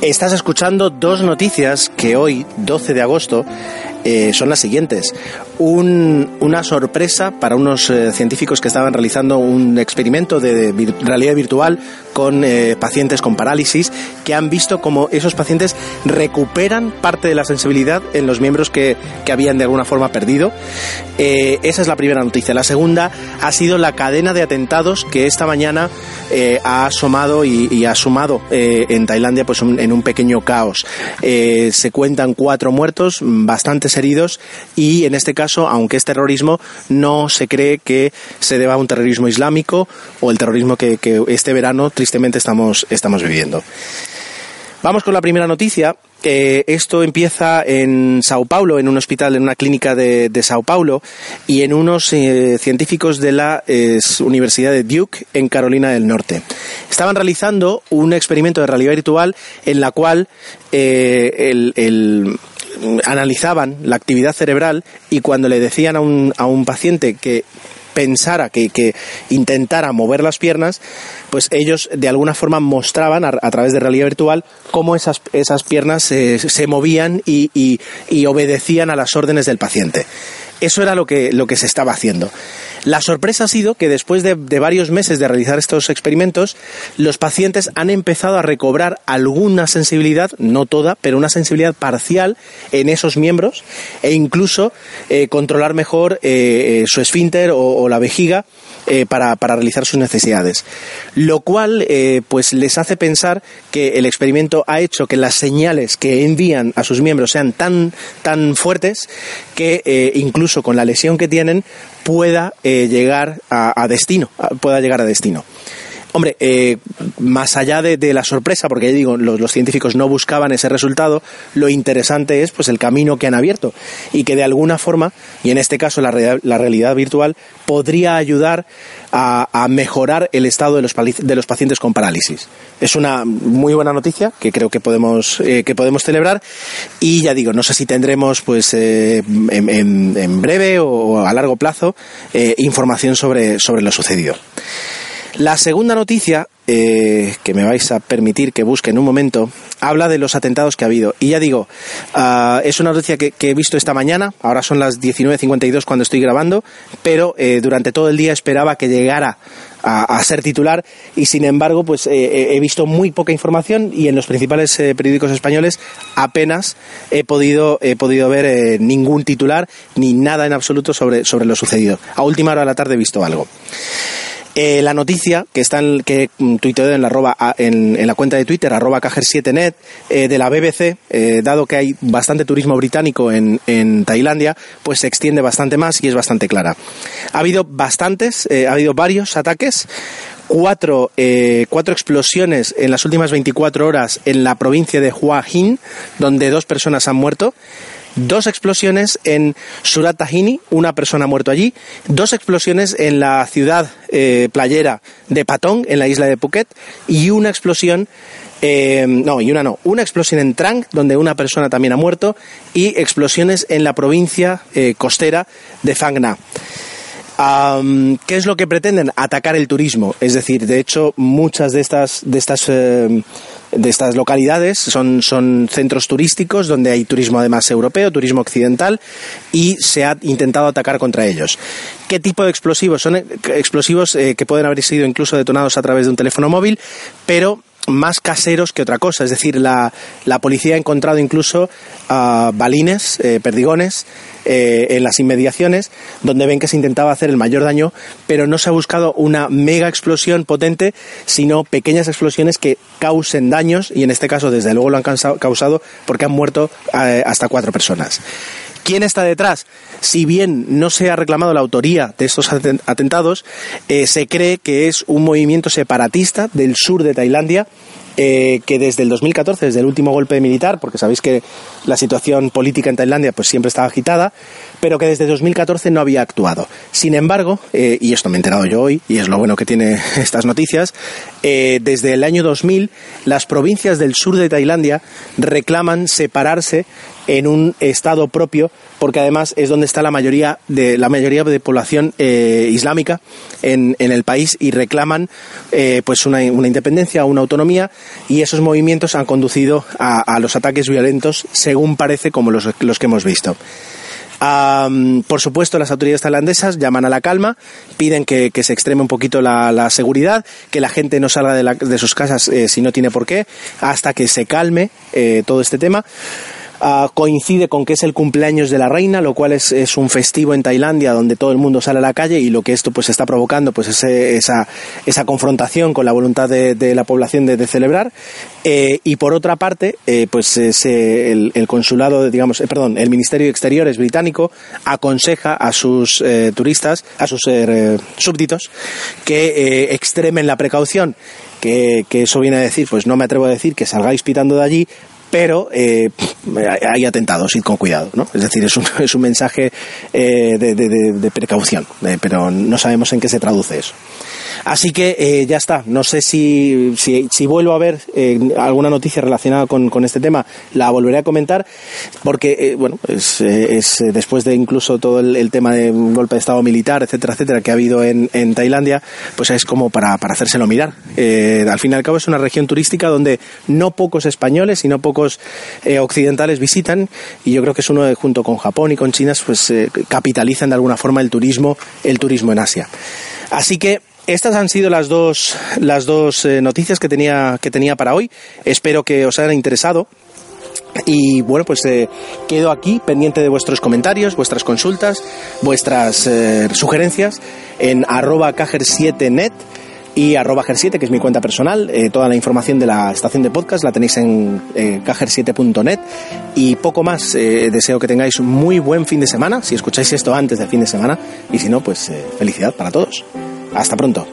Estás escuchando dos noticias que hoy, 12 de agosto, eh, son las siguientes. una sorpresa para unos eh, científicos que estaban realizando un experimento de, realidad virtual con eh, pacientes con parálisis que han visto cómo esos pacientes recuperan parte de la sensibilidad en los miembros que, habían de alguna forma perdido. esa es la primera noticia. La segunda ha sido la cadena de atentados que esta mañana ha asomado y, ha sumado en Tailandia pues en un pequeño caos. se cuentan cuatro muertos, heridos y en este caso, aunque es terrorismo, no se cree que se deba a un terrorismo islámico o el terrorismo que, este verano tristemente estamos, estamos viviendo. Vamos con la primera noticia. esto empieza en Sao Paulo, en un hospital, en una clínica de, Sao Paulo, y en unos eh, científicos de la Universidad de Duke, en Carolina del Norte. Estaban realizando un experimento de realidad virtual en la cual eh, el, analizaban la actividad cerebral y cuando le decían a un, a un paciente que pensara, que, que, intentara mover las piernas, pues ellos de alguna forma mostraban a, través de realidad virtual cómo esas, esas piernas se movían y, y, obedecían a las órdenes del paciente. Eso era lo que, lo que se estaba haciendo. La sorpresa ha sido que después de, varios meses de realizar estos experimentos, los pacientes han empezado a recobrar alguna sensibilidad, no toda, pero una sensibilidad parcial en esos miembros e incluso eh, controlar mejor eh, eh, su esfínter o la vejiga eh, para, realizar sus necesidades. Lo cual pues les hace pensar que el experimento ha hecho que las señales que envían a sus miembros sean tan, tan fuertes que eh, incluso con la lesión que tienen pueda llegar a, destino, pueda llegar a destino. Hombre, eh, más allá de, la sorpresa, porque digo, los, científicos no buscaban ese resultado, lo interesante es pues el camino que han abierto y que de alguna forma, y en este caso la, realidad virtual, podría ayudar a, mejorar el estado de los, de los, pacientes con parálisis. Es una muy buena noticia que creo que podemos, eh, que podemos celebrar y ya digo, no sé si tendremos pues eh, en, breve o a largo plazo información sobre, sobre lo sucedido. La segunda noticia, eh, que me vais a permitir que busque en un momento, habla de los atentados que ha habido. Y ya digo, ah, es una noticia que, he visto esta mañana, ahora son las 19.52 cuando estoy grabando, pero eh, durante todo el día esperaba que llegara a, ser titular y sin embargo pues eh, he visto muy poca información y en los principales periódicos españoles apenas he podido, he podido ver ningún titular ni nada en absoluto sobre, sobre lo sucedido. A última hora de la tarde he visto algo. Eh, la noticia que está en, que mm, tuiteó en la, en, la cuenta de Twitter, arroba cajer7net, eh, de la BBC, eh, dado que hay bastante turismo británico en, en, Tailandia, pues se extiende bastante más y es bastante clara. Ha habido bastantes, ha habido varios ataques, cuatro, cuatro explosiones en las últimas 24 horas en la provincia de Hua Hin, donde dos personas han muerto dos explosiones en Surat Tahini, una persona ha muerto allí, dos explosiones en la ciudad eh, playera de Patong, en la isla de Phuket, y una explosión eh, no, y una no, una explosión en Trang, donde una persona también ha muerto, y explosiones en la provincia eh, costera de Phang Nga. ¿Qué es lo que pretenden? Atacar el turismo. Es decir, de hecho, muchas de estas, de estas de estas localidades son, son centros turísticos donde hay turismo además europeo, turismo occidental y se ha intentado atacar contra ellos. ¿Qué tipo de explosivos? Son explosivos eh, que pueden haber sido incluso detonados a través de un teléfono móvil, pero más caseros que otra cosa. Es decir, la, la policía ha encontrado incluso uh, balines, eh, perdigones, eh, en las inmediaciones, donde ven que se intentaba hacer el mayor daño, pero no se ha buscado una mega explosión potente, sino pequeñas explosiones que causen daños, y en este caso, desde luego, lo han causado porque han muerto eh, hasta cuatro personas. ¿Quién está detrás? Si bien no se ha reclamado la autoría de estos atentados, eh, se cree que es un movimiento separatista del sur de Tailandia eh, que desde el 2014, desde el último golpe militar, porque sabéis que la situación política en Tailandia pues siempre estaba agitada, pero que desde 2014 no había actuado. Sin embargo, eh, y esto me he enterado yo hoy, y es lo bueno que tiene estas noticias, eh, desde el año 2000 las provincias del sur de Tailandia reclaman separarse en un estado propio, porque además es donde está la mayoría de la mayoría de población eh, islámica en, el país y reclaman pues una, independencia, una autonomía y esos movimientos han conducido a, los ataques violentos, según parece, como los que hemos visto por supuesto, las autoridades tailandesas llaman a la calma, piden que, se extreme un poquito la, seguridad, que la gente no salga de, sus casas eh, si no tiene por qué, hasta que se calme eh, todo este tema. Ah, coincide con que es el cumpleaños de la reina, lo cual es, es, un festivo en Tailandia donde todo el mundo sale a la calle y lo que esto pues está provocando pues esa, esa confrontación con la voluntad de, la población de, celebrar. Eh, y por otra parte, eh, pues el, consulado, digamos, eh, perdón, el Ministerio de Exteriores británico aconseja a sus turistas, a sus súbditos, que extremen la precaución. Que, que, eso viene a decir, pues no me atrevo a decir que salgáis pitando de allí, pero eh, hay atentados, y con cuidado, ¿no? Es decir, es un, es un mensaje eh, de, de, precaución, eh, pero no sabemos en qué se traduce eso. Así que ya está. No sé si, si, vuelvo a ver alguna noticia relacionada con, este tema, la volveré a comentar, porque, bueno, es, después de incluso todo el, tema de un golpe de Estado militar, etcétera, etcétera, que ha habido en, en Tailandia, pues es como para, para hacérselo mirar. al fin y al cabo es una región turística donde no pocos españoles y no pocos occidentales visitan, y yo creo que es uno de, junto con Japón y con China, pues capitalizan de alguna forma el turismo, el turismo en Asia. Así que estas han sido las dos, las dos eh, noticias que tenía, que tenía para hoy. Espero que os hayan interesado. Y bueno, pues eh, quedo aquí pendiente de vuestros comentarios, vuestras consultas, vuestras eh, sugerencias en arroba cajer7net y arroba ger7, que es mi cuenta personal. toda la información de la estación de podcast la tenéis en cajer7.net. Y poco más, deseo que tengáis muy buen fin de semana, si escucháis esto antes del fin de semana, y si no, pues felicidad para todos. Hasta pronto.